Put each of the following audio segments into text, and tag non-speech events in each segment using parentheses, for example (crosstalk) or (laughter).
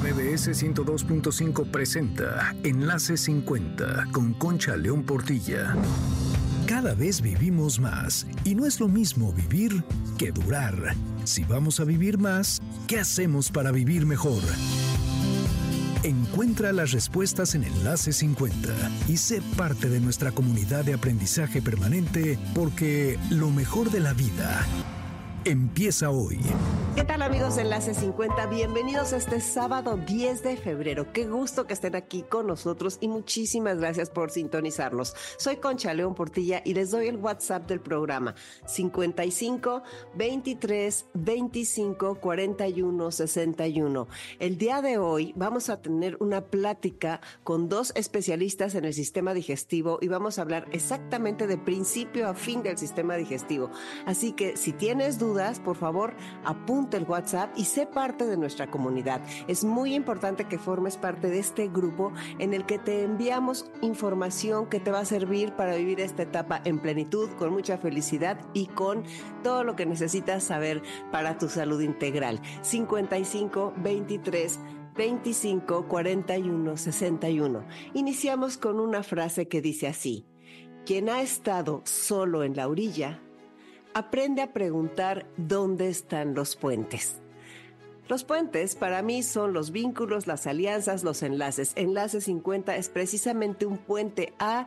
MBS 102.5 presenta Enlace 50 con Concha León Portilla. Cada vez vivimos más y no es lo mismo vivir que durar. Si vamos a vivir más, ¿qué hacemos para vivir mejor? Encuentra las respuestas en Enlace 50 y sé parte de nuestra comunidad de aprendizaje permanente porque lo mejor de la vida empieza hoy. ¿Qué tal amigos de Enlace 50? Bienvenidos a este sábado 10 de febrero. Qué gusto que estén aquí con nosotros y muchísimas gracias por sintonizarnos. Soy Concha León Portilla y les doy el WhatsApp del programa 55 23 25 41 61. El día de hoy vamos a tener una plática con dos especialistas en el sistema digestivo y vamos a hablar exactamente de principio a fin del sistema digestivo. Así que si tienes dudas, por favor, apunte el WhatsApp y sé parte de nuestra comunidad. Es muy importante que formes parte de este grupo en el que te enviamos información que te va a servir para vivir esta etapa en plenitud, con mucha felicidad y con todo lo que necesitas saber para tu salud integral. 55 23 25 41 61. Iniciamos con una frase que dice así: Quien ha estado solo en la orilla aprende a preguntar dónde están los puentes. Los puentes para mí son los vínculos, las alianzas, los enlaces. Enlace 50 es precisamente un puente a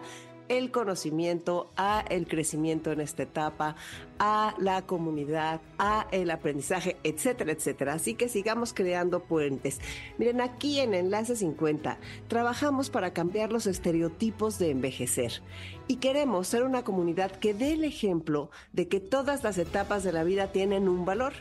el conocimiento, a el crecimiento en esta etapa, a la comunidad, a el aprendizaje, etcétera, etcétera. Así que sigamos creando puentes. Miren, aquí en Enlace 50 trabajamos para cambiar los estereotipos de envejecer y queremos ser una comunidad que dé el ejemplo de que todas las etapas de la vida tienen un valor.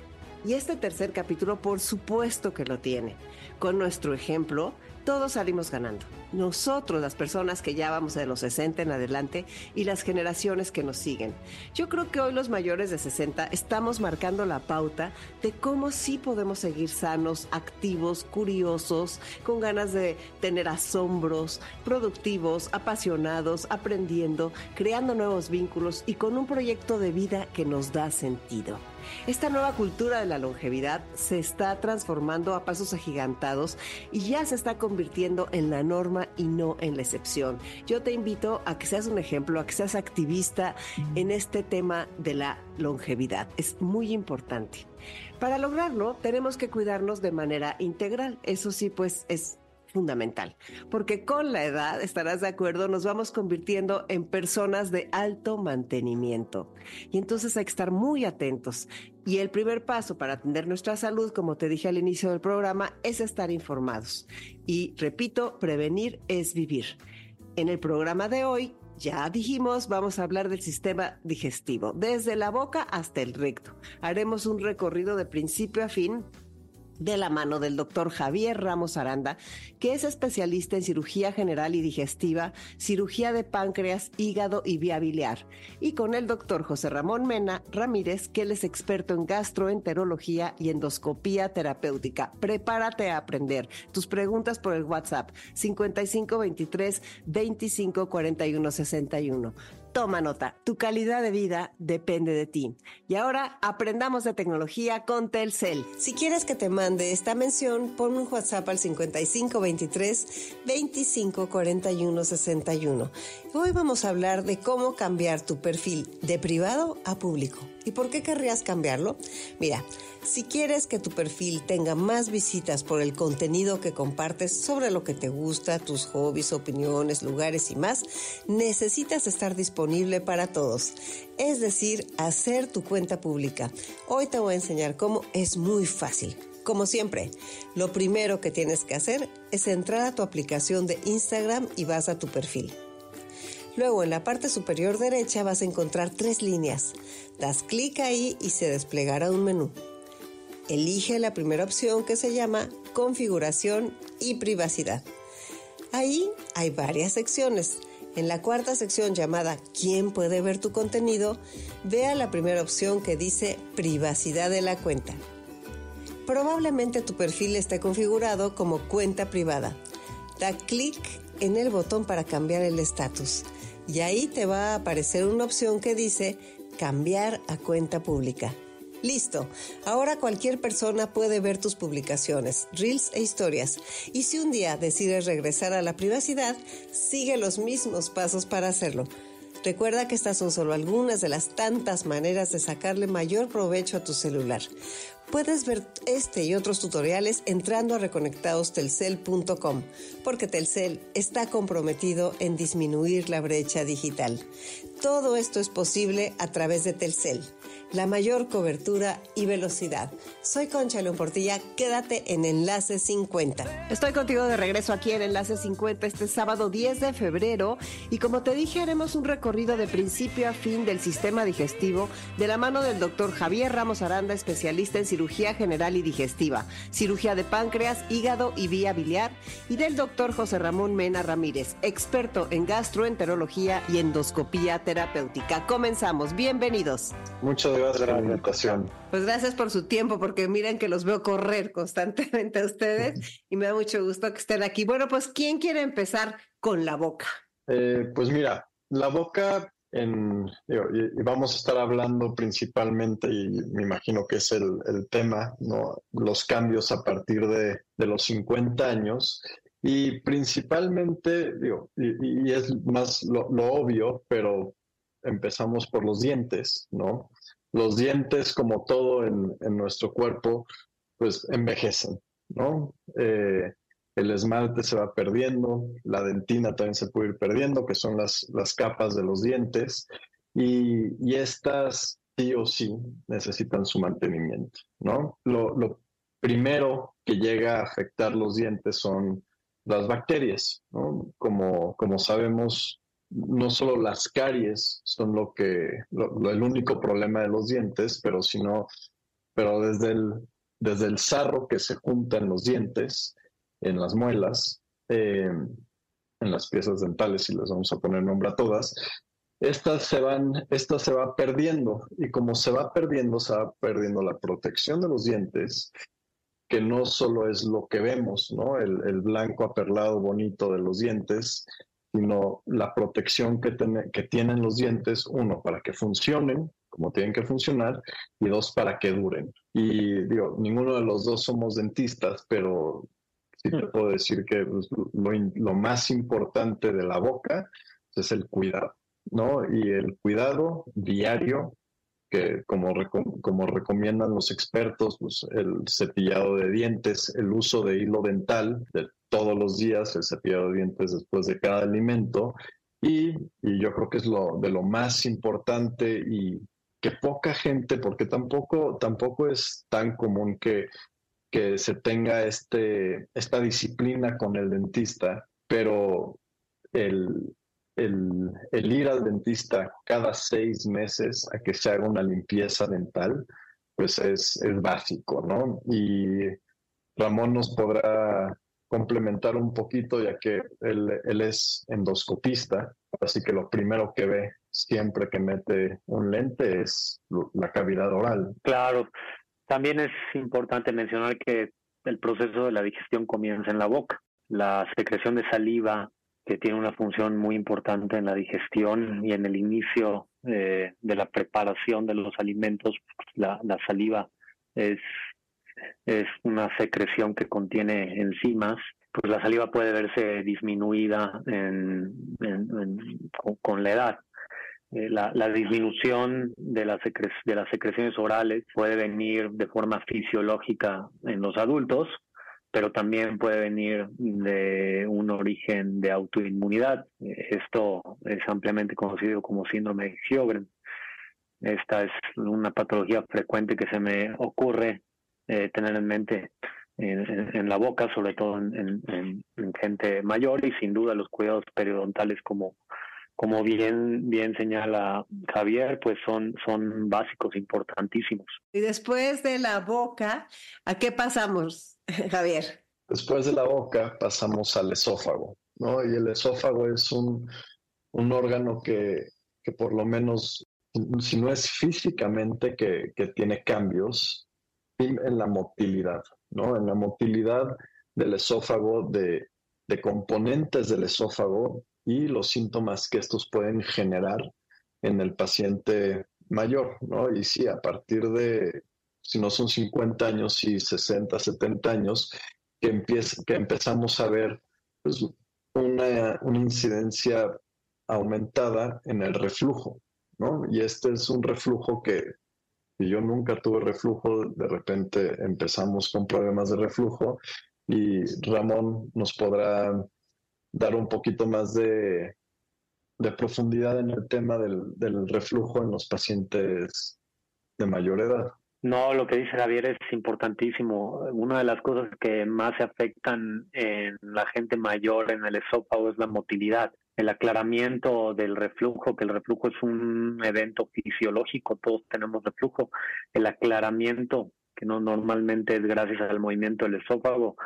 Y este tercer capítulo, por supuesto que lo tiene. Con nuestro ejemplo, todos salimos ganando. Nosotros, las personas que ya vamos de los 60 en adelante y las generaciones que nos siguen. Yo creo que hoy los mayores de 60 estamos marcando la pauta de cómo sí podemos seguir sanos, activos, curiosos, con ganas de tener asombros, productivos, apasionados, aprendiendo, creando nuevos vínculos y con un proyecto de vida que nos da sentido. Esta nueva cultura de la longevidad se está transformando a pasos agigantados y ya se está convirtiendo en la norma y no en la excepción. Yo te invito a que seas un ejemplo, a que seas activista en este tema de la longevidad. Es muy importante. Para lograrlo, tenemos que cuidarnos de manera integral. Eso sí, pues es fundamental, porque con la edad, estarás de acuerdo, nos vamos convirtiendo en personas de alto mantenimiento. Y entonces hay que estar muy atentos. Y el primer paso para atender nuestra salud, como te dije al inicio del programa, es estar informados. Y repito, prevenir es vivir. En el programa de hoy, ya dijimos, vamos a hablar del sistema digestivo, desde la boca hasta el recto. Haremos un recorrido de principio a fin de la mano del doctor Javier Ramos Aranda, que es especialista en cirugía general y digestiva, cirugía de páncreas, hígado y vía biliar, y con el doctor José Ramón Mena Ramírez, que él es experto en gastroenterología y endoscopía terapéutica. Prepárate a aprender. Tus preguntas por el WhatsApp 5523 254161. Toma nota, tu calidad de vida depende de ti. Y ahora aprendamos de tecnología con Telcel. Si quieres que te mande esta mención, pon un WhatsApp al 5523 254161. Hoy vamos a hablar de cómo cambiar tu perfil de privado a público. ¿Y por qué querrías cambiarlo? Mira, si quieres que tu perfil tenga más visitas por el contenido que compartes sobre lo que te gusta, tus hobbies, opiniones, lugares y más, necesitas estar disponible para todos. Es decir, hacer tu cuenta pública. Hoy te voy a enseñar cómo es muy fácil. Como siempre, lo primero que tienes que hacer es entrar a tu aplicación de Instagram y vas a tu perfil. Luego en la parte superior derecha vas a encontrar tres líneas. Das clic ahí y se desplegará un menú elige la primera opción que se llama configuración y privacidad. Ahí hay varias secciones. En la cuarta sección llamada ¿Quién puede ver tu contenido? Vea la primera opción que dice privacidad de la cuenta. Probablemente tu perfil esté configurado como cuenta privada. Da clic en el botón para cambiar el estatus y ahí te va a aparecer una opción que dice cambiar a cuenta pública Listo, ahora cualquier persona puede ver tus publicaciones, reels e historias. Y si un día decides regresar a la privacidad, sigue los mismos pasos para hacerlo. Recuerda que estas son solo algunas de las tantas maneras de sacarle mayor provecho a tu celular. Puedes ver este y otros tutoriales entrando a reconectadostelcel.com, porque Telcel está comprometido en disminuir la brecha digital. Todo esto es posible a través de Telcel la mayor cobertura y velocidad. Soy Concha León Portilla, quédate en Enlace 50. Estoy contigo de regreso aquí en Enlace 50 este sábado 10 de febrero y como te dije haremos un recorrido de principio a fin del sistema digestivo de la mano del doctor Javier Ramos Aranda, especialista en cirugía general y digestiva, cirugía de páncreas, hígado y vía biliar y del doctor José Ramón Mena Ramírez, experto en gastroenterología y endoscopía terapéutica. Comenzamos, bienvenidos. Muchas gracias por la invitación. Pues gracias por su tiempo, porque miren que los veo correr constantemente a ustedes y me da mucho gusto que estén aquí. Bueno, pues ¿quién quiere empezar con la boca? Eh, pues mira, la boca en, y vamos a estar hablando principalmente, y me imagino que es el, tema, ¿no? los cambios a partir de, de los 50 años. Y principalmente, digo, y, es más lo, lo, obvio, pero empezamos por los dientes, ¿no? Los dientes, como todo en, nuestro cuerpo, pues envejecen, ¿no? Eh, el esmalte se va perdiendo, la dentina también se puede ir perdiendo, que son las, capas de los dientes, y, estas sí o sí necesitan su mantenimiento, ¿no? Lo, lo, primero que llega a afectar los dientes son las bacterias, ¿no? Como, como sabemos, no solo las caries son lo que el único problema de los dientes, pero sino pero desde el desde el sarro que se junta en los dientes, en las muelas, em, en las piezas dentales, y les vamos a poner nombre a todas, estas se van, estas se va perdiendo y como se va perdiendo, se va perdiendo la protección de los dientes, que no solo es lo que vemos, ¿no? El, el blanco aperlado bonito de los dientes, sino la protección que, que tienen los dientes, uno, para que funcionen como tienen que funcionar, y dos, para que duren. Y digo, ninguno de los dos somos dentistas, pero sí te puedo decir que pues, lo, más importante de la boca es el cuidado, ¿no? Y el cuidado diario, que como, recomiendan los expertos, pues el cepillado de dientes, el uso de hilo dental, de todos los días, el cepillado de dientes después de cada alimento. Y, yo creo que es lo de lo más importante y que poca gente, porque tampoco, tampoco es tan común que, que se tenga este, esta disciplina con el dentista, pero el, el, ir al dentista cada seis meses a que se haga una limpieza dental, pues es, es básico, ¿no? Y Ramón nos podrá complementar un poquito, ya que él, él, es endoscopista, así que lo primero que ve siempre que mete un lente es la cavidad oral. Claro, también es importante mencionar que el proceso de la digestión comienza en la boca. La secreción de saliva, que tiene una función muy importante en la digestión y en el inicio eh, de la preparación de los alimentos, la, la saliva es es una secreción que contiene enzimas, pues la saliva puede verse disminuida con, la edad. Eh, la, disminución de, de las secreciones orales puede venir de forma fisiológica en los adultos, pero también puede venir de un origen de autoinmunidad. Esto es ampliamente conocido como síndrome de Sjögren. Esta es una patología frecuente que se me ocurre eh, tener en mente en, la boca, sobre todo en, gente mayor y sin duda los cuidados periodontales como como bien bien señala Javier, pues son son básicos importantísimos. Y después de la boca, ¿a qué pasamos, (laughs) Javier? Después de la boca pasamos al esófago, ¿no? Y el esófago es un, un órgano que, que por lo menos, si no es físicamente que, que tiene cambios, en la motilidad, ¿no? En la motilidad del esófago, de, componentes del esófago y los síntomas que estos pueden generar en el paciente mayor, ¿no? Y sí, a partir de, si no son 50 años y 60, 70 años, que, empieza, que empezamos a ver pues, una, una incidencia aumentada en el reflujo, ¿no? Y este es un reflujo que yo nunca tuve reflujo, de repente empezamos con problemas de reflujo y Ramón nos podrá dar un poquito más de, de profundidad en el tema del, del, reflujo en los pacientes de mayor edad. No, lo que dice Javier es importantísimo. Una de las cosas que más se afectan en la gente mayor en el esófago es la motilidad el aclaramiento del reflujo, que el reflujo es un evento fisiológico, todos tenemos reflujo, el aclaramiento, que no normalmente es gracias al movimiento del esófago,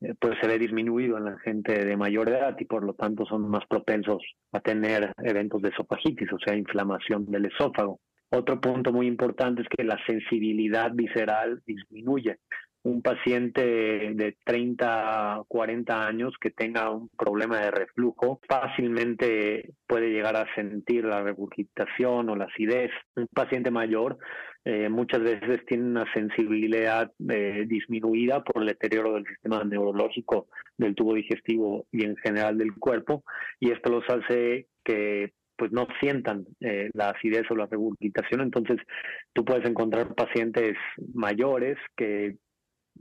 eh, pues se ve disminuido en la gente de mayor edad y por lo tanto son más propensos a tener eventos de esofagitis, o sea, inflamación del esófago. Otro punto muy importante es que la sensibilidad visceral disminuye un paciente de 30, 40 años que tenga un problema de reflujo fácilmente puede llegar a sentir la regurgitación o la acidez. Un paciente mayor eh, muchas veces tiene una sensibilidad eh, disminuida por el deterioro del sistema neurológico del tubo digestivo y en general del cuerpo y esto los hace que pues no sientan eh, la acidez o la regurgitación. Entonces, tú puedes encontrar pacientes mayores que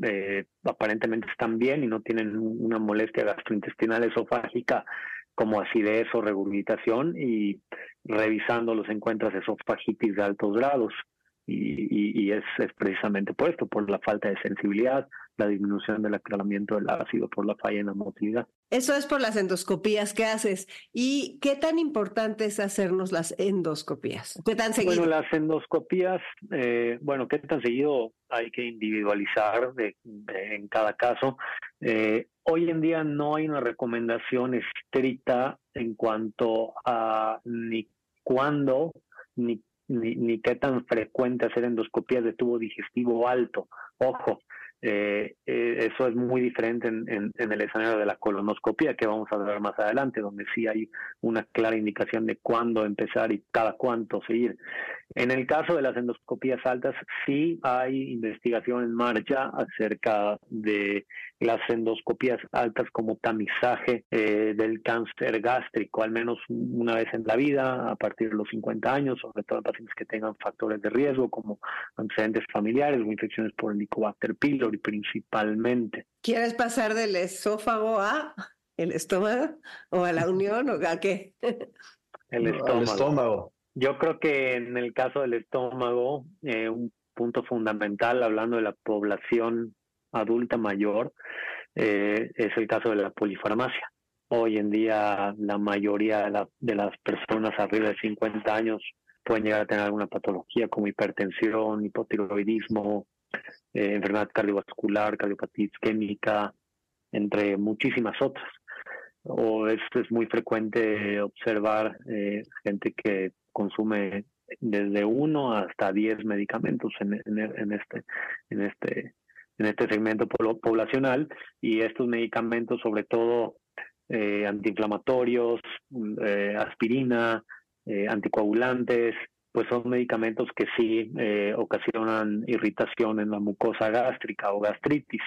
eh, aparentemente están bien y no tienen una molestia gastrointestinal esofágica como acidez o regurgitación y revisando los encuentras esofagitis de altos grados y, es, precisamente por esto, por la falta de sensibilidad, la disminución del aclaramiento del ácido, por la falla en la motilidad. Eso es por las endoscopías que haces. ¿Y qué tan importante es hacernos las endoscopías? ¿Qué tan seguido? Bueno, las endoscopías, eh, bueno, ¿qué tan seguido hay que individualizar en cada caso? Eh, hoy en día no hay una recomendación estricta en cuanto a ni cuándo ni ni, ni qué tan frecuente hacer endoscopías de tubo digestivo alto. Ojo, eh, eh, eso es muy diferente en, el escenario de la colonoscopía, que vamos a ver más adelante, donde sí hay una clara indicación de cuándo empezar y cada cuánto seguir. En el caso de las endoscopías altas, sí hay investigación en marcha acerca de las endoscopías altas como tamizaje eh, del cáncer gástrico, al menos una vez en la vida, a partir de los 50 años, sobre todo en pacientes que tengan factores de riesgo como antecedentes familiares o infecciones por el Helicobacter pylori principalmente. ¿Quieres pasar del esófago a el estómago o a la (laughs) unión o a qué? el estómago. Yo creo que en el caso del estómago, eh, un punto fundamental, hablando de la población adulta mayor, eh, es el caso de la polifarmacia. Hoy en día la mayoría de, las personas arriba de 50 años pueden llegar a tener alguna patología como hipertensión, hipotiroidismo, eh, enfermedad cardiovascular, cardiopatía isquémica, entre muchísimas otras. O es, es muy frecuente observar eh, gente que consume desde uno hasta diez medicamentos en, en, este en este en este segmento poblacional y estos medicamentos sobre todo eh, antiinflamatorios eh, aspirina eh, anticoagulantes pues son medicamentos que sí ocasionan irritación en la mucosa gástrica o gastritis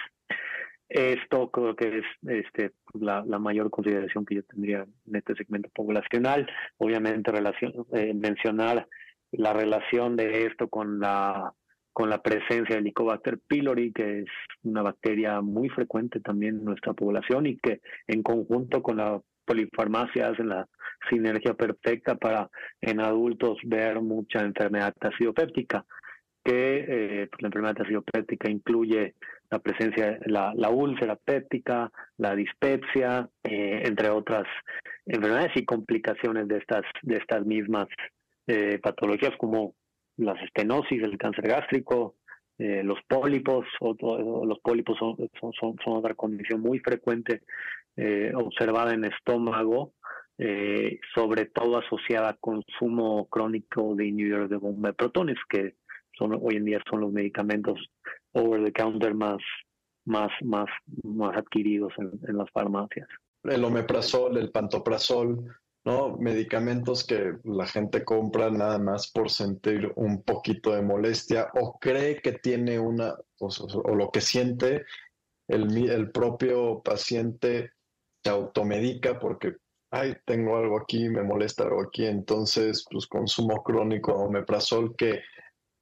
esto creo que es este, la, mayor consideración que yo tendría en este segmento poblacional. Obviamente relación, eh, mencionar la relación de esto con la con la presencia del Helicobacter pylori, que es una bacteria muy frecuente también en nuestra población y que en conjunto con la polifarmacia hacen la sinergia perfecta para en adultos ver mucha enfermedad acidopéptica, que eh, pues, la enfermedad acidopéptica incluye la presencia, la, la úlcera péptica, la dispepsia, eh, entre otras enfermedades y complicaciones de estas, de estas mismas eh, patologías como las estenosis, el cáncer gástrico, eh, los pólipos, los pólipos son, son, son, otra condición muy frecuente observada en estómago, sobre todo asociada a consumo crónico de inhibidores de bomba de protones, que son hoy en día son los medicamentos over the counter más, más, más, más adquiridos en, las farmacias. El omeprazol, el pantoprazol, ¿no? Medicamentos que la gente compra nada más por sentir un poquito de molestia o cree que tiene una, o, lo que siente el, el propio paciente se automedica porque ay, tengo algo aquí, me molesta algo aquí, entonces pues consumo crónico omeprazol que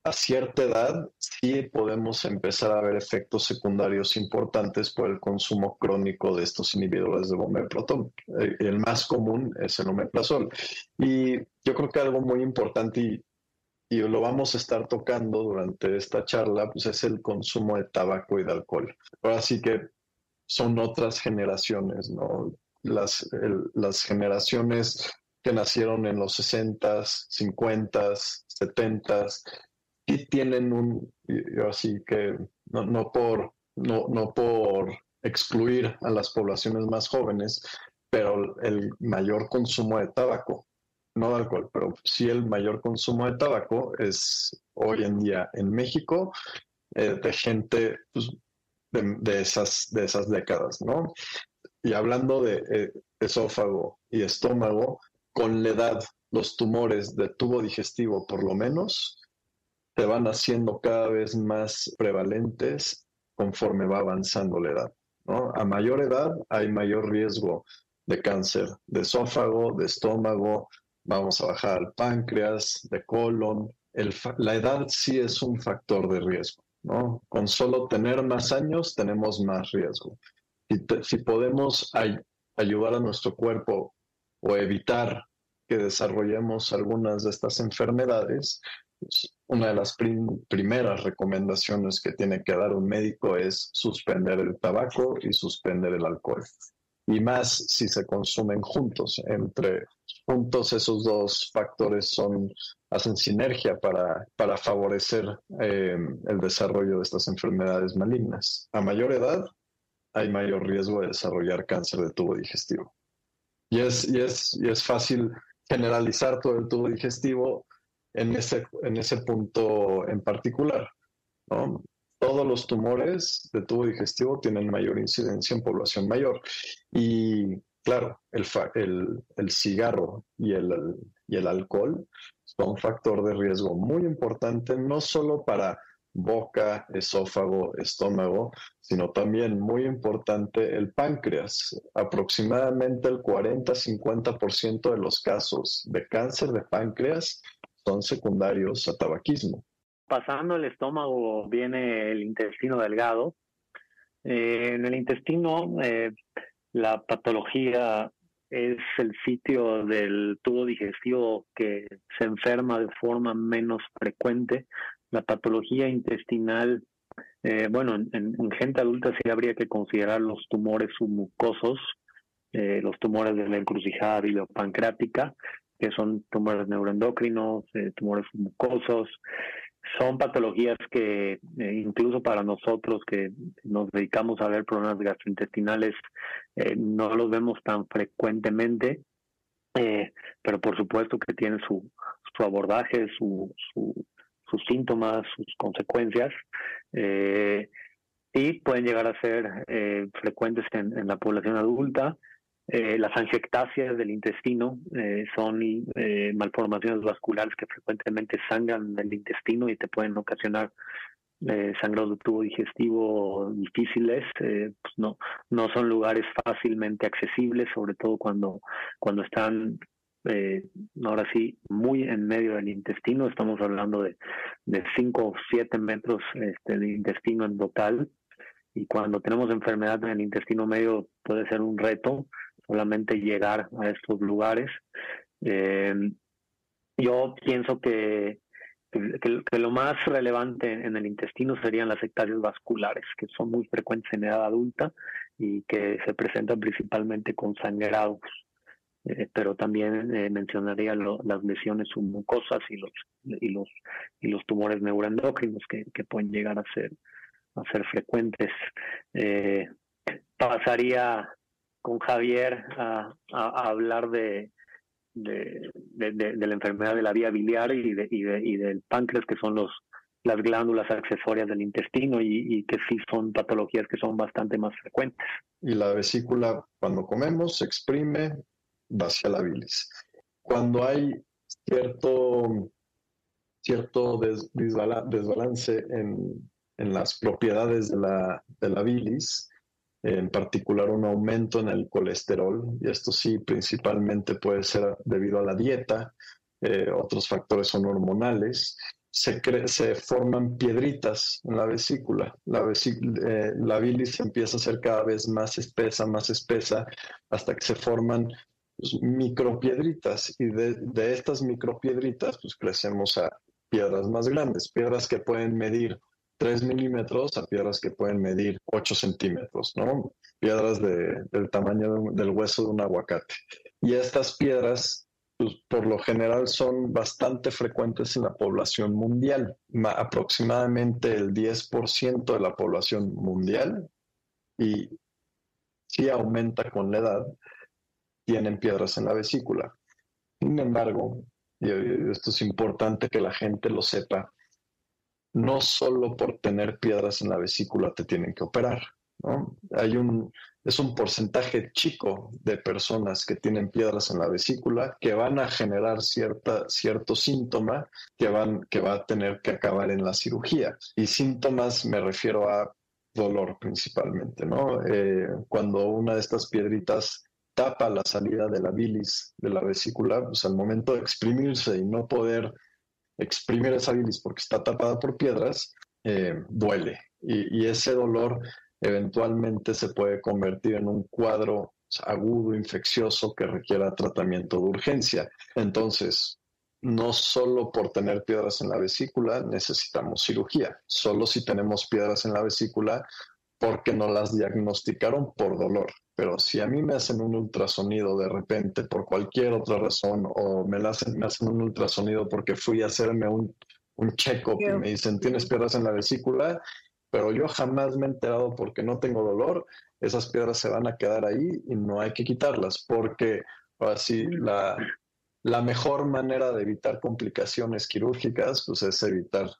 a cierta edad sí podemos empezar a ver efectos secundarios importantes por el consumo crónico de estos inhibidores de omeprazol. Eh, el más común es el omeprazol. Y yo creo que algo muy importante y, y lo vamos a estar tocando durante esta charla, pues es el consumo de tabaco y de alcohol. Ahora sí que son otras generaciones, ¿no? Las, las generaciones que nacieron en los 60s, 50s, 70s, y tienen un, así que no, no, por, no, no por excluir a las poblaciones más jóvenes, pero el mayor consumo de tabaco, no de alcohol, pero sí el mayor consumo de tabaco es hoy en día en México eh, de gente pues, de, esas, de esas décadas, ¿no? Y hablando de eh, esófago y estómago, con la edad, los tumores de tubo digestivo, por lo menos, se van haciendo cada vez más prevalentes conforme va avanzando la edad. ¿no? A mayor edad hay mayor riesgo de cáncer de esófago, de estómago, vamos a bajar al páncreas, de colon. la edad sí es un factor de riesgo. ¿no? Con solo tener más años tenemos más riesgo. Si, si podemos ayudar a nuestro cuerpo o evitar que desarrollemos algunas de estas enfermedades, pues, una de las primeras recomendaciones que tiene que dar un médico es suspender el tabaco y suspender el alcohol. Y más si se consumen juntos. Entre juntos esos dos factores son, hacen sinergia para, para favorecer eh, el desarrollo de estas enfermedades malignas. A mayor edad hay mayor riesgo de desarrollar cáncer de tubo digestivo. Y es, y es, y es fácil generalizar todo el tubo digestivo en ese, en ese punto en particular. Todos los tumores de tubo digestivo tienen mayor incidencia en población mayor. Y claro, el, el, el cigarro y el, y el alcohol son un factor de riesgo muy importante, no solo para boca, esófago, estómago, sino también muy importante el páncreas. Aproximadamente el 40-50% de los casos de cáncer de páncreas son secundarios a tabaquismo. Pasando el estómago viene el intestino delgado. Eh, en el intestino eh, la patología es el sitio del tubo digestivo que se enferma de forma menos frecuente. La patología intestinal, eh, bueno, en, gente adulta sí habría que considerar los tumores submucosos, los tumores de la encrucijada biliopancreática, que son tumores neuroendocrinos, eh, tumores mucosos. Son patologías que eh, incluso para nosotros que nos dedicamos a ver problemas gastrointestinales eh, no los vemos tan frecuentemente, pero por supuesto que tienen su, su abordaje, su, sus síntomas, sus consecuencias y pueden llegar a ser frecuentes en la población adulta. Eh, las angiectasias del intestino eh, son eh, malformaciones vasculares que frecuentemente sangran del intestino y te pueden ocasionar sangrados de tubo digestivo difíciles. pues no, no son lugares fácilmente accesibles, sobre todo cuando, cuando están ahora sí, muy en medio del intestino. Estamos hablando de, de 5 o 7 metros este, de intestino en total. Y cuando tenemos enfermedad en el intestino medio puede ser un reto solamente llegar a estos lugares. Eh, yo pienso que, que, lo más relevante en el intestino serían las ectasias vasculares, que son muy frecuentes en edad adulta y que se presentan principalmente con sangrados. Eh, pero también eh, mencionaría las lesiones submucosas y los y los y los tumores neuroendocrinos que, que pueden llegar a ser a ser frecuentes. pasaría con Javier a, hablar de, de, la enfermedad de la vía biliar y, de, y, del páncreas, que son los las glándulas accesorias del intestino y, que sí son patologías que son bastante más frecuentes. Y la vesícula, cuando comemos, se exprime, hacia la bilis. Cuando hay cierto, cierto desbalance en, en, las propiedades de la, de la bilis, en particular un aumento en el colesterol, y esto sí principalmente puede ser debido a la dieta, eh, otros factores son hormonales, se, se, forman piedritas en la vesícula. La, eh, la, bilis empieza a ser cada vez más espesa, más espesa, hasta que se forman pues, micropiedritas. Y de, de, estas micropiedritas, pues crecemos a piedras más grandes, piedras que pueden medir 3 milímetros a piedras que pueden medir 8 centímetros, ¿no? Piedras de, del tamaño del hueso de un aguacate. Y estas piedras, pues, por lo general, son bastante frecuentes en la población mundial. aproximadamente el 10% de la población mundial, y si aumenta con la edad, tienen piedras en la vesícula. Sin embargo, esto es importante que la gente lo sepa, no solo por tener piedras en la vesícula te tienen que operar. ¿no? Hay un, es un porcentaje chico de personas que tienen piedras en la vesícula que van a generar cierta, cierto síntoma que, van, que va a tener que acabar en la cirugía. Y síntomas me refiero a dolor principalmente, ¿no? Eh, cuando una de estas piedritas tapa la salida de la bilis de la vesícula, pues al momento de exprimirse y no poder exprimir esa bilis porque está tapada por piedras, eh, duele. Y, ese dolor eventualmente se puede convertir en un cuadro agudo, infeccioso, que requiera tratamiento de urgencia. Entonces, no solo por tener piedras en la vesícula necesitamos cirugía, solo si tenemos piedras en la vesícula porque no las diagnosticaron por dolor. Pero si a mí me hacen un ultrasonido de repente por cualquier otra razón o me, hacen, me hacen un ultrasonido porque fui a hacerme un, un check-up y me dicen tienes piedras en la vesícula, pero yo jamás me he enterado porque no tengo dolor, esas piedras se van a quedar ahí y no hay que quitarlas porque así la, la mejor manera de evitar complicaciones quirúrgicas pues es evitar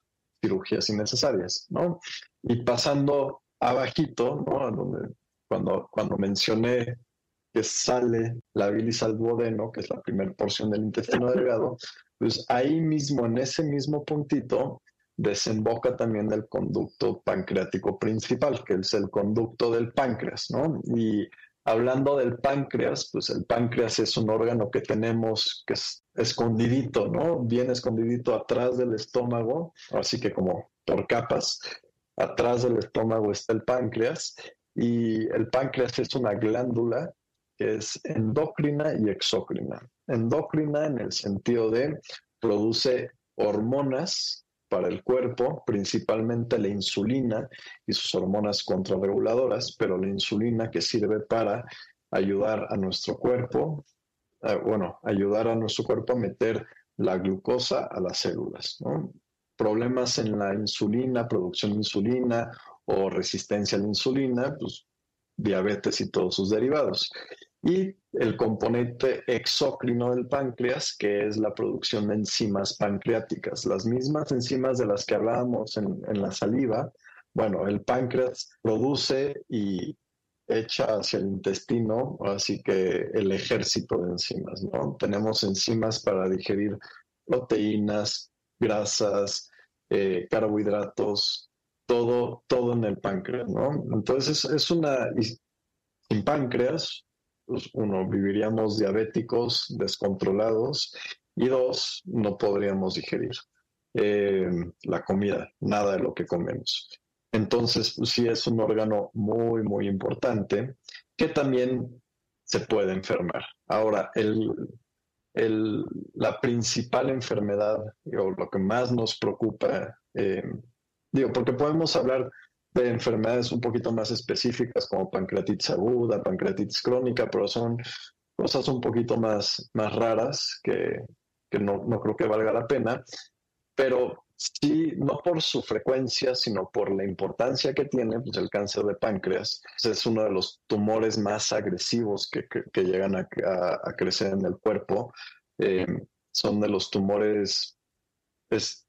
cirugías innecesarias, ¿no? Y pasando abajito, ¿no? Cuando, cuando mencioné que sale la bilis al duodeno, que es la primera porción del intestino delgado, pues ahí mismo, en ese mismo puntito, desemboca también el conducto pancreático principal, que es el conducto del páncreas, ¿no? Y hablando del páncreas, pues el páncreas es un órgano que tenemos que es escondidito, ¿no? Bien escondidito atrás del estómago, así que como por capas. Atrás del estómago está el páncreas y el páncreas es una glándula que es endocrina y exócrina. Endocrina en el sentido de produce hormonas para el cuerpo, principalmente la insulina y sus hormonas contrarreguladoras, pero la insulina que sirve para ayudar a nuestro cuerpo, eh, bueno, ayudar a nuestro cuerpo a meter la glucosa a las células. Problemas en la insulina, producción de insulina o resistencia a la insulina, pues diabetes y todos sus derivados. Y el componente exócrino del páncreas, que es la producción de enzimas pancreáticas, las mismas enzimas de las que hablábamos en, en la saliva. Bueno, el páncreas produce y echa hacia el intestino, así que el ejército de enzimas, ¿no? Tenemos enzimas para digerir proteínas, grasas, eh, carbohidratos, todo, todo en el páncreas, ¿no? Entonces es una, sin páncreas, pues, uno, viviríamos diabéticos, descontrolados, y dos, no podríamos digerir eh, la comida, nada de lo que comemos. Entonces, pues, sí es un órgano muy, muy importante que también se puede enfermar. Ahora, el, el, la principal enfermedad o lo que más nos preocupa eh, Digo, porque podemos hablar de enfermedades un poquito más específicas como pancreatitis aguda, pancreatitis crónica, pero son cosas un poquito más, más raras que, que no, no, creo que valga la pena. Pero sí, no por su frecuencia, sino por la importancia que tiene, pues el cáncer de páncreas es uno de los tumores más agresivos que, que, llegan a, a, crecer en el cuerpo. Eh, son de los tumores, es,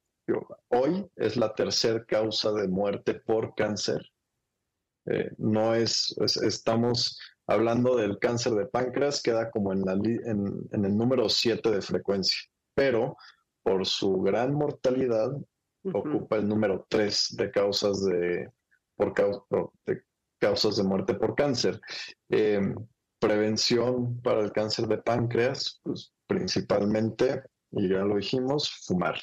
Hoy es la tercera causa de muerte por cáncer. Eh, no es, estamos hablando del cáncer de páncreas, queda como en, la, en, en el número 7 de frecuencia, pero por su gran mortalidad ocupa el número 3 de causas de, por de causas de muerte por cáncer. Eh, prevención para el cáncer de páncreas, pues principalmente, y ya lo dijimos, fumar,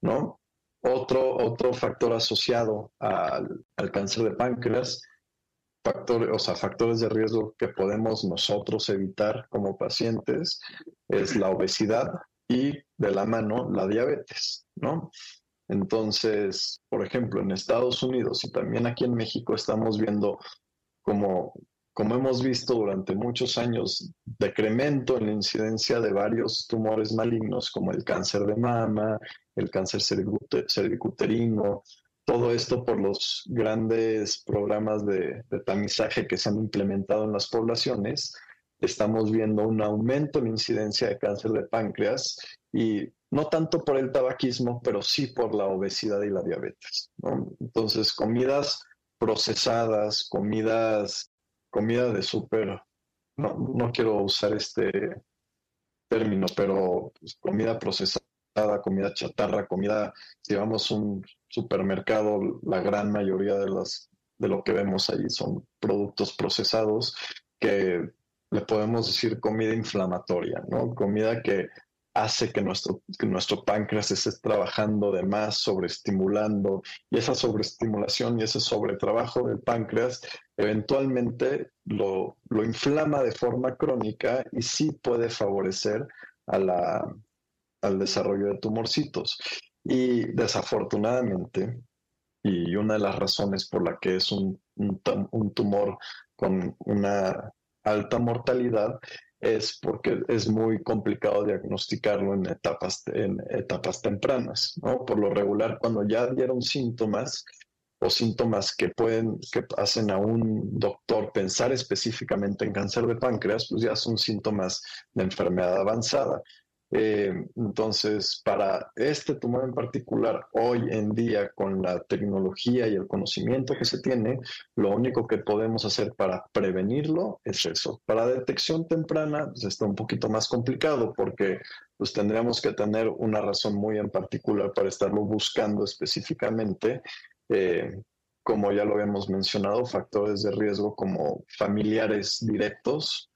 ¿no? Otro, otro factor asociado al, al cáncer de páncreas o sea, factores de riesgo que podemos nosotros evitar como pacientes es la obesidad y de la mano la diabetes, ¿no? Entonces, por ejemplo, en Estados Unidos y también aquí en México estamos viendo como, como hemos visto durante muchos años, decremento en la incidencia de varios tumores malignos como el cáncer de mama, el cáncer cervicuterino, todo esto por los grandes programas de, tamizaje que se han implementado en las poblaciones, estamos viendo un aumento en incidencia de cáncer de páncreas y no tanto por el tabaquismo, pero sí por la obesidad y la diabetes. Entonces, comidas procesadas, comidas, comida de súper, no, no, quiero usar este término, pero pues, comida procesada comida chatarra, comida, si vamos a un supermercado, la gran mayoría de las de lo que vemos ahí son productos procesados que le podemos decir comida inflamatoria, ¿no? Comida que hace que nuestro, nuestro páncreas esté trabajando de más, sobreestimulando, y esa sobreestimulación y ese sobretrabajo del páncreas eventualmente lo, lo inflama de forma crónica y sí puede favorecer a la, al desarrollo de tumorcitos. Y desafortunadamente, y una de las razones por la que es un, un, tumor con una alta mortalidad es porque es muy complicado diagnosticarlo en etapas, en etapas tempranas, ¿no? Por lo regular, cuando ya dieron síntomas o síntomas que pueden, que hacen a un doctor pensar específicamente en cáncer de páncreas, pues ya son síntomas de enfermedad avanzada. Eh, entonces, para este tumor en particular, hoy en día, con la tecnología y el conocimiento que se tiene, lo único que podemos hacer para prevenirlo es eso. Para detección temprana, pues está un poquito más complicado porque pues tendríamos que tener una razón muy en particular para estarlo buscando específicamente. Eh, como ya lo habíamos mencionado, factores de riesgo como familiares directos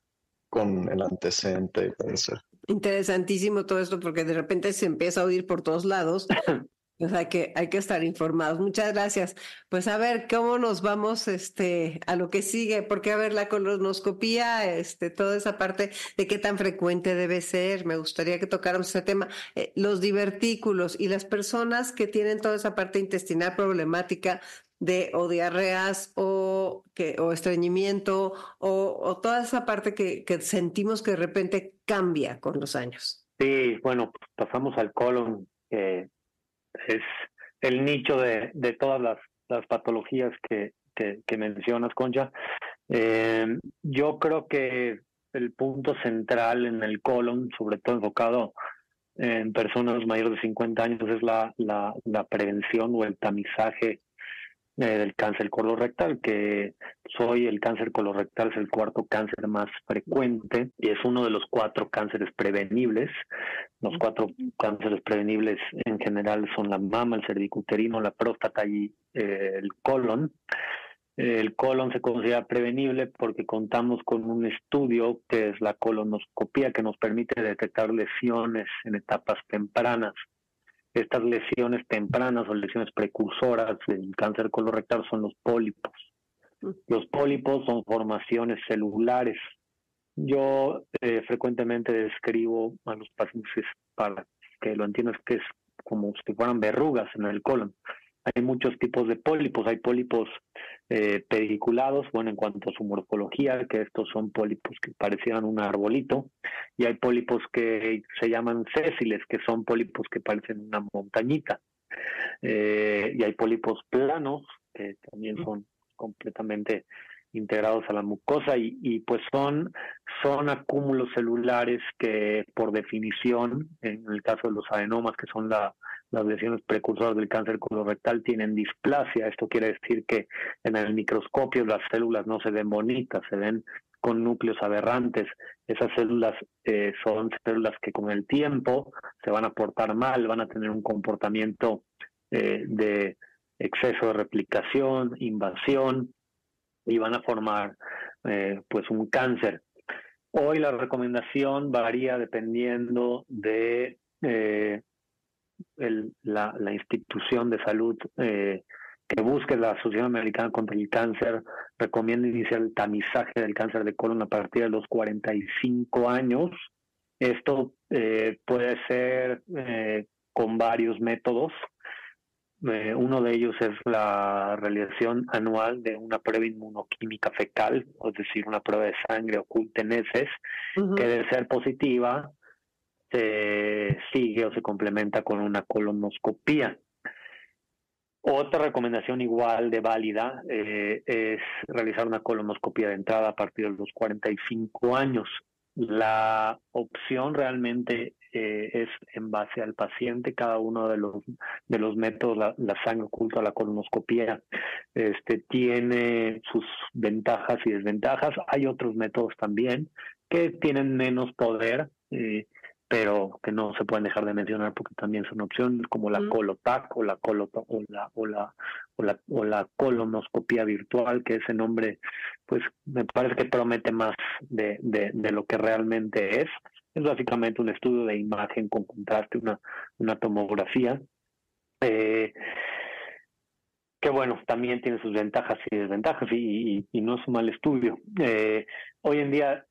con el antecedente de cáncer. Interesantísimo todo esto porque de repente se empieza a oír por todos lados. (coughs) Pues hay que, hay que estar informados. Muchas gracias. Pues a ver cómo nos vamos este, a lo que sigue, porque a ver la colonoscopía, este, toda esa parte de qué tan frecuente debe ser. Me gustaría que tocáramos ese tema. Eh, los divertículos y las personas que tienen toda esa parte intestinal problemática, de o diarreas o, que, o estreñimiento o, toda esa parte que, que, sentimos que de repente cambia con los años. Sí, bueno, pasamos al colon, que es el nicho de, todas las, patologías que, mencionas, Concha. Eh, yo creo que el punto central en el colon, sobre todo enfocado en personas mayores de 50 años, es la, la, prevención o el tamizaje del cáncer colorectal, que soy el cáncer colorectal es el cuarto cáncer más frecuente y es uno de los cuatro cánceres prevenibles. Los cuatro cánceres prevenibles en general son la mama, el cervicuterino, la próstata y eh, el colon. El colon se considera prevenible porque contamos con un estudio que es la colonoscopía que nos permite detectar lesiones en etapas tempranas estas lesiones tempranas o lesiones precursoras del cáncer colorectal son los pólipos. Los pólipos son formaciones celulares. Yo eh, frecuentemente describo a los pacientes para que lo entiendas que es como si fueran verrugas en el colon. Hay muchos tipos de pólipos. Hay pólipos eh, pediculados, bueno, en cuanto a su morfología, que estos son pólipos que parecían un arbolito, y hay pólipos que se llaman sésiles, que son pólipos que parecen una montañita. Eh, y hay pólipos planos, que también son completamente integrados a la mucosa y, y, pues son, son acúmulos celulares que por definición, en el caso de los adenomas, que son la, las lesiones precursoras del cáncer colorectal tienen displasia. Esto quiere decir que en el microscopio las células no se ven bonitas, se ven con núcleos aberrantes. Esas células eh, son células que con el tiempo se van a portar mal, van a tener un comportamiento eh, de exceso de replicación, invasión y van a formar eh, pues un cáncer. Hoy la recomendación varía dependiendo de la, la, institución de salud que busque la Asociación Americana contra el Cáncer recomienda iniciar el tamizaje del cáncer de colon a partir de los 45 años. Esto eh, puede ser eh, con varios métodos. Eh, uno de ellos es la realización anual de una prueba inmunoquímica fecal, es decir, una prueba de sangre oculta en heces, que de ser positiva se sigue o se complementa con una colonoscopía. Otra recomendación igual de válida eh, es realizar una colonoscopia de entrada a partir de los 45 años. La opción realmente eh, es en base al paciente, cada uno de los de los métodos, la, sangre oculta, la colonoscopia, este, tiene sus ventajas y desventajas. Hay otros métodos también que tienen menos poder. Eh, pero que no se pueden dejar de mencionar porque también son opciones como la colotac o la colota o la o la o la o la colonoscopia virtual que ese nombre pues me parece que promete más de, de, de lo que realmente es. Es básicamente un estudio de imagen con contraste una una tomografía. Eh, que bueno, también tiene sus ventajas y desventajas y, y, no es un mal estudio. Eh, hoy en día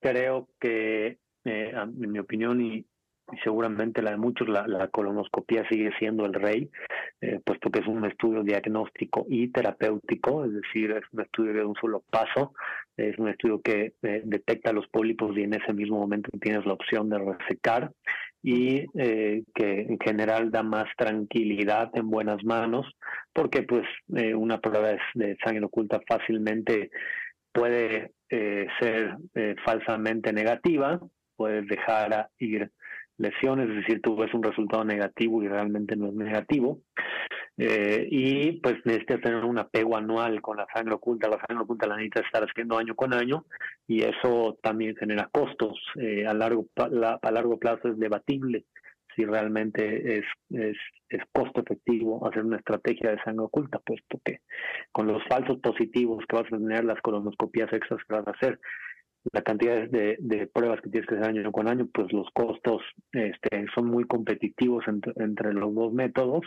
creo que eh, en mi opinión y, seguramente la de muchos, la, la colonoscopia sigue siendo el rey, eh, puesto que es un estudio diagnóstico y terapéutico, es decir, es un estudio de un solo paso, es un estudio que eh, detecta los pólipos y en ese mismo momento tienes la opción de resecar y que en general da más tranquilidad en buenas manos, porque pues una prueba de sangre oculta fácilmente puede ser falsamente negativa, puedes dejar ir lesiones, es decir, tú ves un resultado negativo y realmente no es negativo. Eh, y pues necesitas tener un apego anual con la sangre oculta. La sangre oculta la necesitas estar haciendo año con año y eso también genera costos. Eh, a, largo, a largo plazo es debatible si realmente es, es, es costo efectivo hacer una estrategia de sangre oculta, puesto que con los falsos positivos que vas a tener, las colonoscopías extras que vas a hacer, la cantidad de, de, pruebas que tienes que hacer año con año, pues los costos este, son muy competitivos entre, los dos métodos.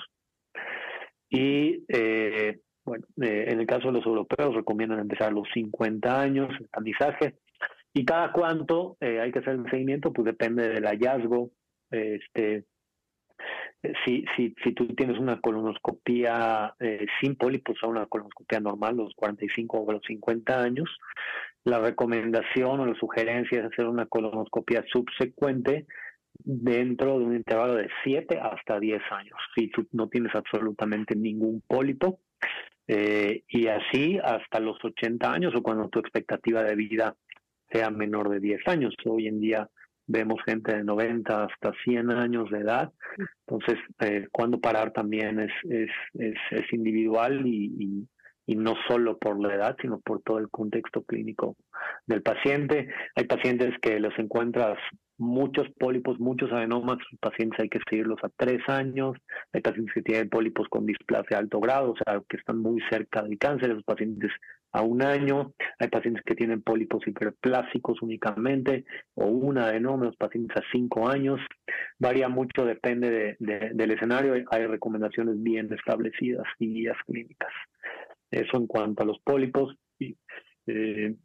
Y eh, bueno, eh, en el caso de los europeos recomiendan empezar a los 50 años, el tamizaje. Y cada cuánto eh, hay que hacer el seguimiento, pues depende del hallazgo. Este, si, si, si tú tienes una colonoscopía sin pólipos o una colonoscopía normal, los 45 o los 50 años, la recomendación o la sugerencia es hacer una colonoscopia subsecuente dentro de un intervalo de 7 hasta 10 años, si tú no tienes absolutamente ningún pólipo. Eh, y así hasta los 80 años o cuando tu expectativa de vida sea menor de 10 años. Hoy en día vemos gente de 90 hasta 100 años de edad. Entonces, eh, parar también es, es, es, es individual y, y no solo por la edad, sino por todo el contexto clínico del paciente. Hay pacientes que los encuentras muchos pólipos, muchos adenomas, pacientes hay que seguirlos a tres años, hay pacientes que tienen pólipos con displasia alto grado, o sea, que están muy cerca del cáncer, esos pacientes a un año, hay pacientes que tienen pólipos hiperplásicos únicamente, o un adenoma, los pacientes a cinco años, varía mucho, depende de, del escenario, hay recomendaciones bien establecidas y guías clínicas. Eso en cuanto a los pólipos. Y, eh,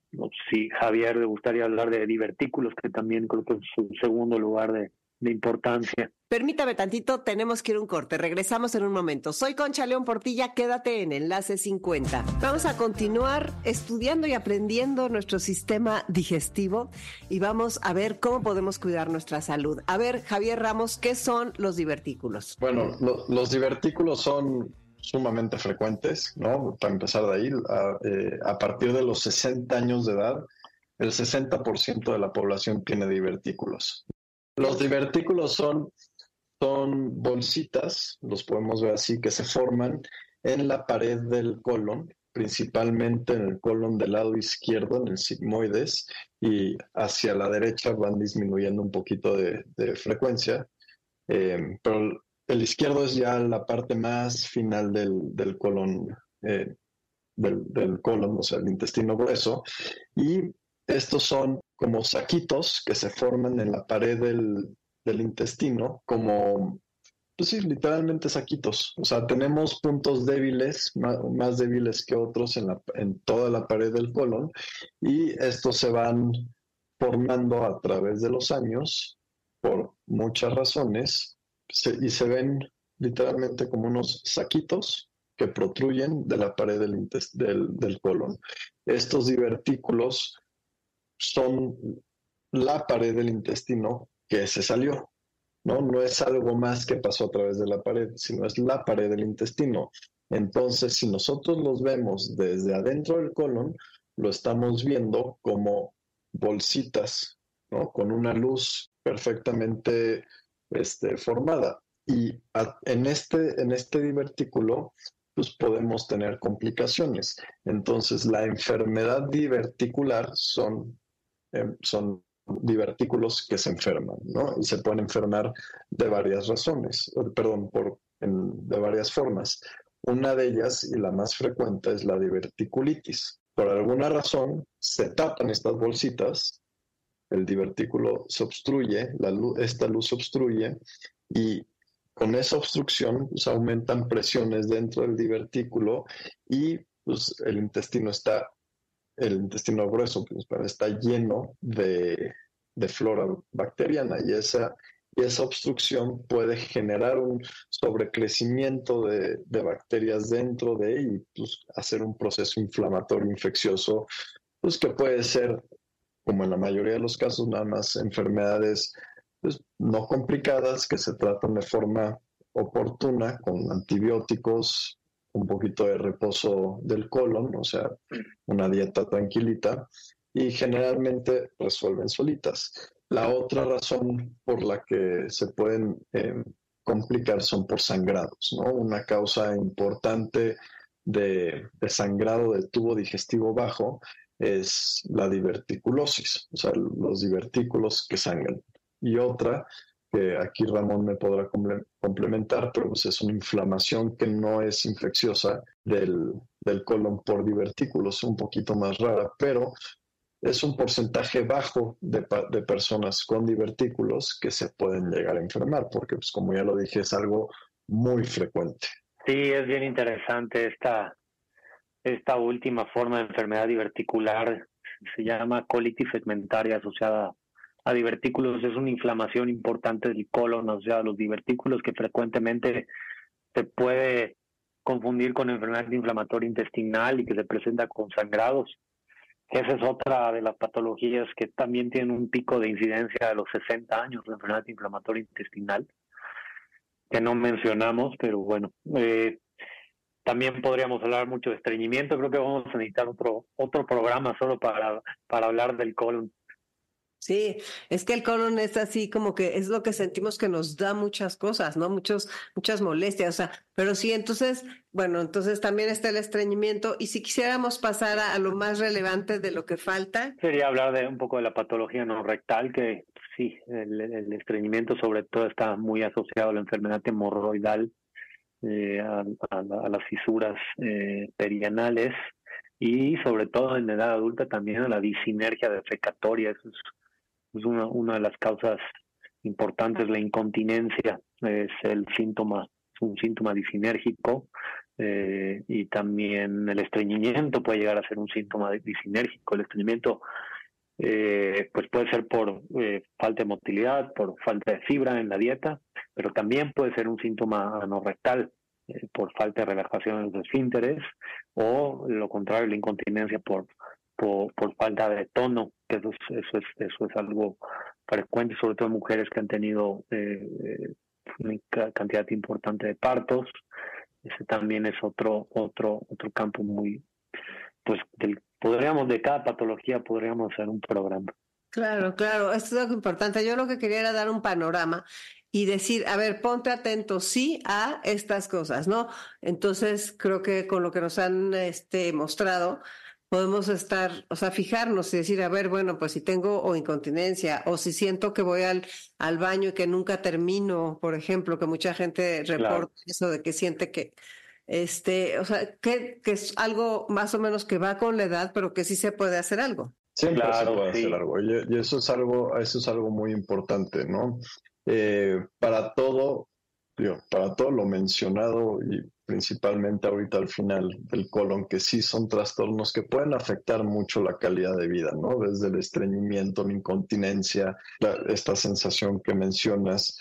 si Javier le gustaría hablar de divertículos, que también creo que es su segundo lugar de, importancia. Permítame tantito, tenemos que ir a un corte. Regresamos en un momento. Soy Concha León Portilla, quédate en Enlace 50. Vamos a continuar estudiando y aprendiendo nuestro sistema digestivo y vamos a ver cómo podemos cuidar nuestra salud. A ver, Javier Ramos, ¿qué son los divertículos? Bueno, los divertículos son sumamente frecuentes, ¿no? Para empezar de ahí, eh, a, partir de los 60 años de edad, el 60% de la población tiene divertículos. Los divertículos son, son bolsitas, los podemos ver así, que se forman en la pared del colon, principalmente en el colon del lado izquierdo, en el sigmoides, y hacia la derecha van disminuyendo un poquito de, frecuencia. Eh, pero el izquierdo es ya la parte más final del, colon, eh, del, colon, o sea, el intestino grueso. Y estos son como saquitos que se forman en la pared del, del intestino, como pues sí, literalmente saquitos. O sea, tenemos puntos débiles, más, débiles que otros en, la, en toda la pared del colon, y estos se van formando a través de los años por muchas razones, y se ven literalmente como unos saquitos que protruyen de la pared del, del, del colon. Estos divertículos son la pared del intestino que se salió. ¿no? No es algo más que pasó a través de la pared, sino es la pared del intestino. Entonces, si nosotros los vemos desde adentro del colon, lo estamos viendo como bolsitas, ¿no? Con una luz perfectamente este, formada. Y en, este, en este divertículo, pues podemos tener complicaciones. Entonces, la enfermedad diverticular son, em, son divertículos que se enferman, ¿no? Y se pueden enfermar de varias razones, perdón, por, de varias formas. Una de ellas, y la más frecuente, es la diverticulitis. Por alguna razón, se tapan estas bolsitas, el divertículo se obstruye, la luz, esta luz se obstruye, y con esa obstrucción pues, aumentan presiones dentro del divertículo y pues, el intestino está el intestino grueso principal está lleno de, flora bacteriana y esa, y esa obstrucción puede generar un sobrecrecimiento de, bacterias dentro de y pues, hacer un proceso inflamatorio infeccioso, pues que puede ser, como en la mayoría de los casos, nada más enfermedades pues, no complicadas que se tratan de forma oportuna con antibióticos, un poquito de reposo del colon, o sea, una dieta tranquilita, y generalmente resuelven solitas. La otra razón por la que se pueden eh, complicar son por sangrados, ¿no? Una causa importante de, de, sangrado del tubo digestivo bajo es la diverticulosis, o sea, los divertículos que sangran. Y otra que aquí Ramón me podrá complementar, pero pues es una inflamación que no es infecciosa del, del colon por divertículos, un poquito más rara, pero es un porcentaje bajo de, de, personas con divertículos que se pueden llegar a enfermar, porque pues como ya lo dije, es algo muy frecuente. Sí, es bien interesante esta, esta última forma de enfermedad diverticular, se llama colitis segmentaria asociada a divertículos es una inflamación importante del colon, o sea, los divertículos que frecuentemente se puede confundir con enfermedad inflamatoria intestinal y que se presenta con sangrados. Esa es otra de las patologías que también tienen un pico de incidencia de los 60 años, la enfermedad inflamatoria intestinal, que no mencionamos, pero bueno, eh, también podríamos hablar mucho de estreñimiento. Creo que vamos a necesitar otro otro programa solo para, para hablar del colon. Sí, es que el colon es así como que es lo que sentimos que nos da muchas cosas, ¿no? Muchos, muchas molestias, o sea, pero sí, entonces, bueno, entonces también está el estreñimiento y si quisiéramos pasar a, lo más relevante de lo que falta. Sería hablar de un poco de la patología no rectal, que sí, el, estreñimiento sobre todo está muy asociado a la enfermedad hemorroidal, eh, a, las fisuras eh, perianales y sobre todo en edad adulta también a la disinergia defecatoria, es una, una de las causas importantes, la incontinencia, es el síntoma, un síntoma disinérgico, eh, y también el estreñimiento puede llegar a ser un síntoma disinérgico. El estreñimiento eh, pues puede ser por eh, falta de motilidad, por falta de fibra en la dieta, pero también puede ser un síntoma anorrectal por falta de relajación en los esfínteres o lo contrario, la incontinencia por por, falta de tono, que eso es, eso es, eso es algo frecuente, sobre todo en mujeres que han tenido eh, eh, una cantidad importante de partos. Ese también es otro, otro, otro campo muy, pues del, podríamos, de cada patología podríamos hacer un programa. Claro, claro, esto es algo importante. Yo lo que quería era dar un panorama y decir, a ver, ponte atento sí a estas cosas, ¿no? Entonces, creo que con lo que nos han este, mostrado, podemos estar, o sea, fijarnos y decir, a ver, bueno, pues si tengo o incontinencia o si siento que voy al, al baño y que nunca termino, por ejemplo, que mucha gente reporta eso de que siente que, este, o sea, que, que es algo más o menos que va con la edad, pero que sí se puede hacer algo. Siempre se puede hacer algo. Y, eso es algo, eso es algo muy importante, ¿no? Eh, para todo, digo, para todo lo mencionado y principalmente ahorita al final del colon, que sí son trastornos que pueden afectar mucho la calidad de vida, ¿no? Desde el estreñimiento, la incontinencia, esta sensación que mencionas,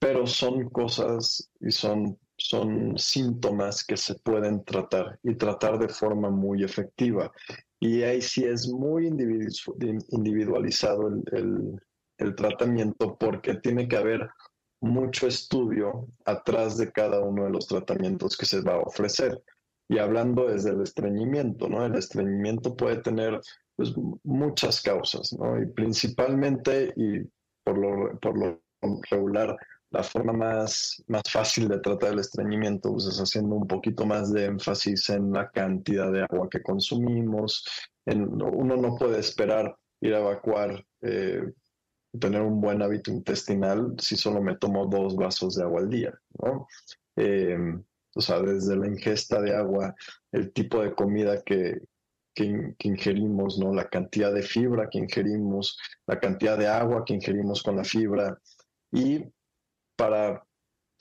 pero son cosas y son, son síntomas que se pueden tratar y tratar de forma muy efectiva. Y ahí sí es muy individualizado el, tratamiento porque tiene que haber mucho estudio atrás de cada uno de los tratamientos que se va a ofrecer. Y hablando desde el estreñimiento, ¿no? El estreñimiento puede tener pues, muchas causas, ¿no? Y principalmente, y por lo, por lo regular, la forma más, más fácil de tratar el estreñimiento pues, es haciendo un poquito más de énfasis en la cantidad de agua que consumimos. uno no puede esperar ir a evacuar, eh, tener un buen hábito intestinal si solo me tomo dos vasos de agua al día. ¿no? Em, o sea, desde la ingesta de agua, el tipo de comida que, que, que, ingerimos, ¿no? la cantidad de fibra que ingerimos, la cantidad de agua que ingerimos con la fibra y para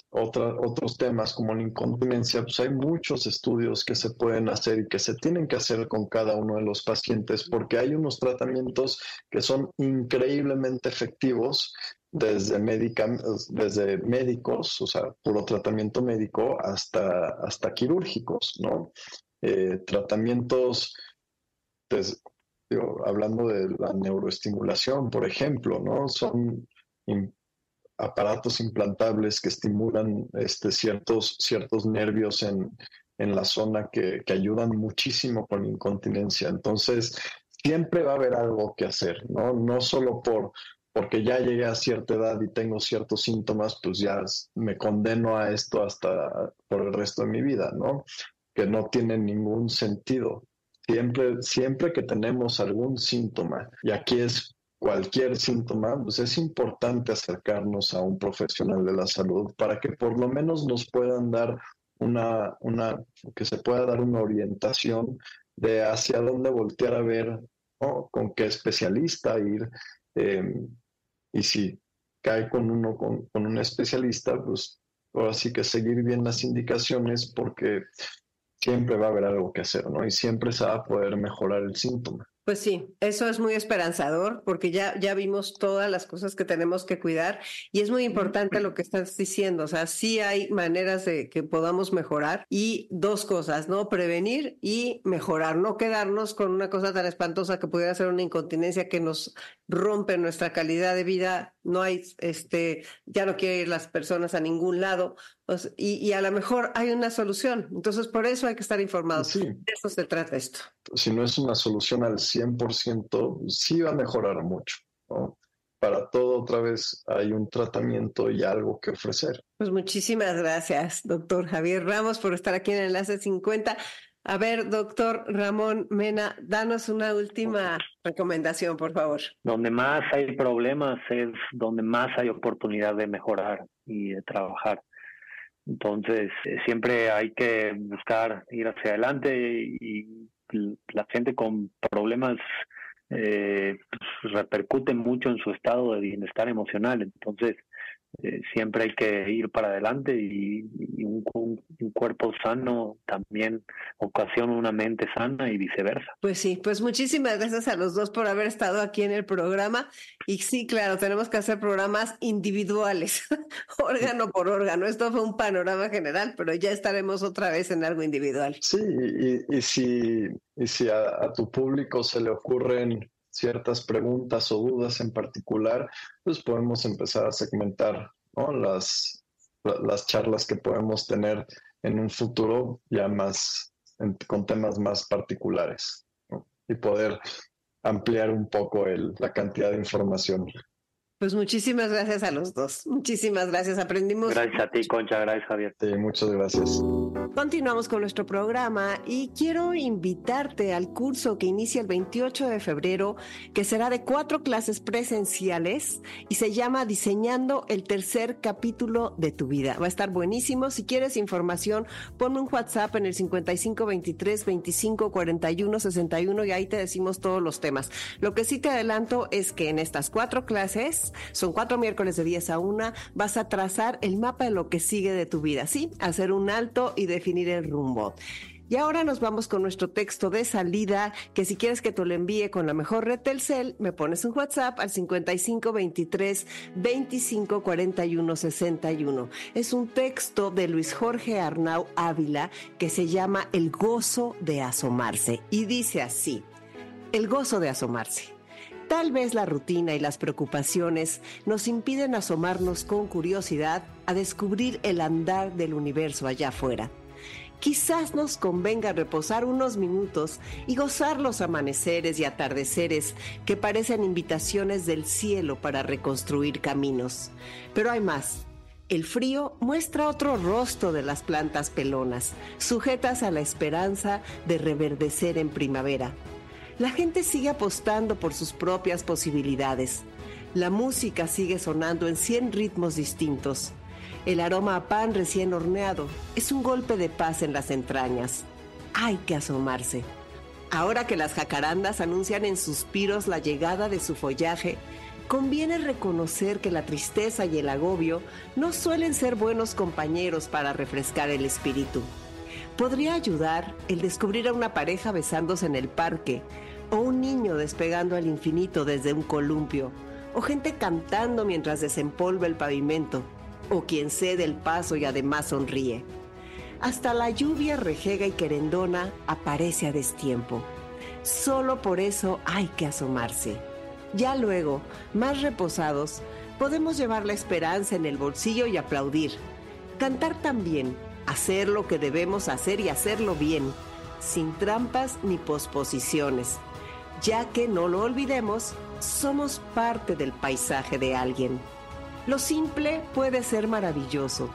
otros temas como la incontinencia, pues hay muchos estudios que se pueden hacer y que se tienen que hacer con cada uno de los pacientes porque hay unos tratamientos que son increíblemente efectivos desde, desde médicos, o sea, puro tratamiento médico, hasta, hasta quirúrgicos, ¿no? Eh, tratamientos, pues, hablando de la neuroestimulación, por ejemplo, ¿no? Son aparatos implantables que estimulan este, ciertos, ciertos nervios en, en la zona que, que, ayudan muchísimo con incontinencia. Entonces, siempre va a haber algo que hacer, ¿no? No solo por porque ya llegué a cierta edad y tengo ciertos síntomas, pues ya me condeno a esto hasta por el resto de mi vida, ¿no? Que no tiene ningún sentido. Siempre, siempre que tenemos algún síntoma, y aquí es cualquier síntoma, pues es importante acercarnos a un profesional de la salud para que por lo menos nos puedan dar una, una que se pueda dar una orientación de hacia dónde voltear a ver, con qué especialista ir. Em, y si cae con uno, con, con un especialista, pues ahora sí que seguir bien las indicaciones porque siempre va a haber algo que hacer, ¿no? Y siempre se va a poder mejorar el síntoma. Pues sí, eso es muy esperanzador porque ya, ya vimos todas las cosas que tenemos que cuidar y es muy importante lo que estás diciendo, o sea, sí hay maneras de que podamos mejorar y dos cosas, ¿no? Prevenir y mejorar, no quedarnos con una cosa tan espantosa que pudiera ser una incontinencia que nos rompe nuestra calidad de vida, no hay, este, ya no quieren ir las personas a ningún lado y, a lo mejor hay una solución. Entonces, por eso hay que estar informados. De eso se trata esto. Si no es una solución al 100%, sí va a mejorar mucho. Para todo, otra vez, hay un tratamiento y algo que ofrecer. Pues muchísimas gracias, doctor Javier Ramos, por estar aquí en Enlace 50. A ver, doctor Ramón Mena, danos una última recomendación, por favor. Donde más hay problemas es donde más hay oportunidad de mejorar y de trabajar. Entonces, eh, siempre hay que buscar ir hacia adelante y la gente con problemas eh, pues, repercute mucho en su estado de bienestar emocional. Entonces, eh, siempre hay que ir para adelante y, un, cuerpo sano también ocasiona una mente sana y viceversa. Pues sí, pues muchísimas gracias a los dos por haber estado aquí en el programa. Y sí, claro, tenemos que hacer programas individuales, (laughs) órgano por órgano. Esto fue un panorama general, pero ya estaremos otra vez en algo individual. Sí, y, si, y si a tu público se le ocurren ciertas preguntas o dudas en particular, pues podemos empezar a segmentar las, las charlas que podemos tener en un futuro ya más con temas más particulares y poder ampliar un poco la cantidad de información. Pues muchísimas gracias a los dos. Muchísimas gracias. Aprendimos. Gracias a ti, Concha. Gracias, Javier. Sí, muchas gracias. Continuamos con nuestro programa y quiero invitarte al curso que inicia el 28 de febrero, que será de cuatro clases presenciales y se llama Diseñando el tercer capítulo de tu vida. Va a estar buenísimo. Si quieres información, ponme un WhatsApp en el 5523 25 41 61 y ahí te decimos todos los temas. Lo que sí te adelanto es que en estas cuatro clases son cuatro miércoles de 10 a 1, vas a trazar el mapa de lo que sigue de tu vida, ¿sí? Hacer un alto y definir el rumbo. Y ahora nos vamos con nuestro texto de salida, que si quieres que te lo envíe con la mejor red Telcel, me pones un WhatsApp al 5523 2541 61. Es un texto de Luis Jorge Arnau Ávila que se llama El gozo de asomarse y dice así: El gozo de asomarse. Tal vez la rutina y las preocupaciones nos impiden asomarnos con curiosidad a descubrir el andar del universo allá afuera. Quizás nos convenga reposar unos minutos y gozar los amaneceres y atardeceres que parecen invitaciones del cielo para reconstruir caminos. Pero hay más. El frío muestra otro rostro de las plantas pelonas, sujetas a la esperanza de reverdecer en primavera la gente sigue apostando por sus propias posibilidades. La música sigue sonando en 100 ritmos distintos. El aroma a pan recién horneado es un golpe de paz en las entrañas. Hay que asomarse. Ahora que las jacarandas anuncian en suspiros la llegada de su follaje, conviene reconocer que la tristeza y el agobio no suelen ser buenos compañeros para refrescar el espíritu. Podría ayudar el descubrir a una pareja besándose en el parque, o un niño despegando al infinito desde un columpio, o gente cantando mientras desempolva el pavimento, o quien cede el paso y además sonríe. Hasta la lluvia rejega y querendona aparece a destiempo. Solo por eso hay que asomarse. Ya luego, más reposados, podemos llevar la esperanza en el bolsillo y aplaudir. Cantar también, hacer lo que debemos hacer y hacerlo bien, sin trampas ni posposiciones ya que no lo olvidemos, somos parte del paisaje de alguien. Lo simple puede ser maravilloso.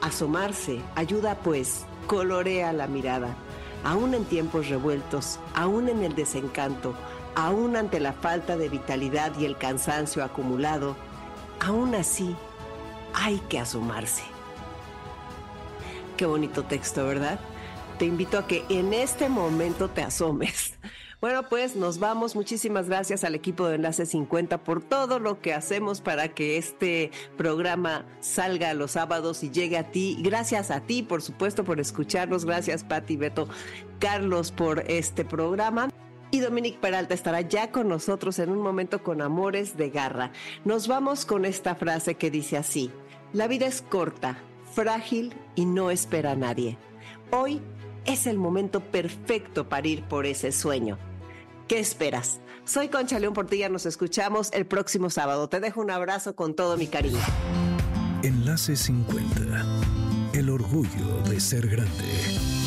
Asomarse ayuda pues, colorea la mirada, aún en tiempos revueltos, aún en el desencanto, aún ante la falta de vitalidad y el cansancio acumulado, aún así hay que asomarse. Qué bonito texto, ¿verdad? Te invito a que en este momento te asomes bueno, pues nos vamos. Muchísimas gracias al equipo de Enlace 50 por todo lo que hacemos para que este programa salga los sábados y llegue a ti. Gracias a ti, por supuesto, por escucharnos. Gracias, Pati, Beto, Carlos, por este programa. Y Dominique Peralta estará ya con nosotros en un momento con Amores de Garra. Nos vamos con esta frase que dice así, la vida es corta, frágil y no espera a nadie. Hoy es el momento perfecto para ir por ese sueño. ¿Qué esperas? Soy Concha León Portilla, nos escuchamos el próximo sábado. Te dejo un abrazo con todo mi cariño. Enlace 50. El orgullo de ser grande.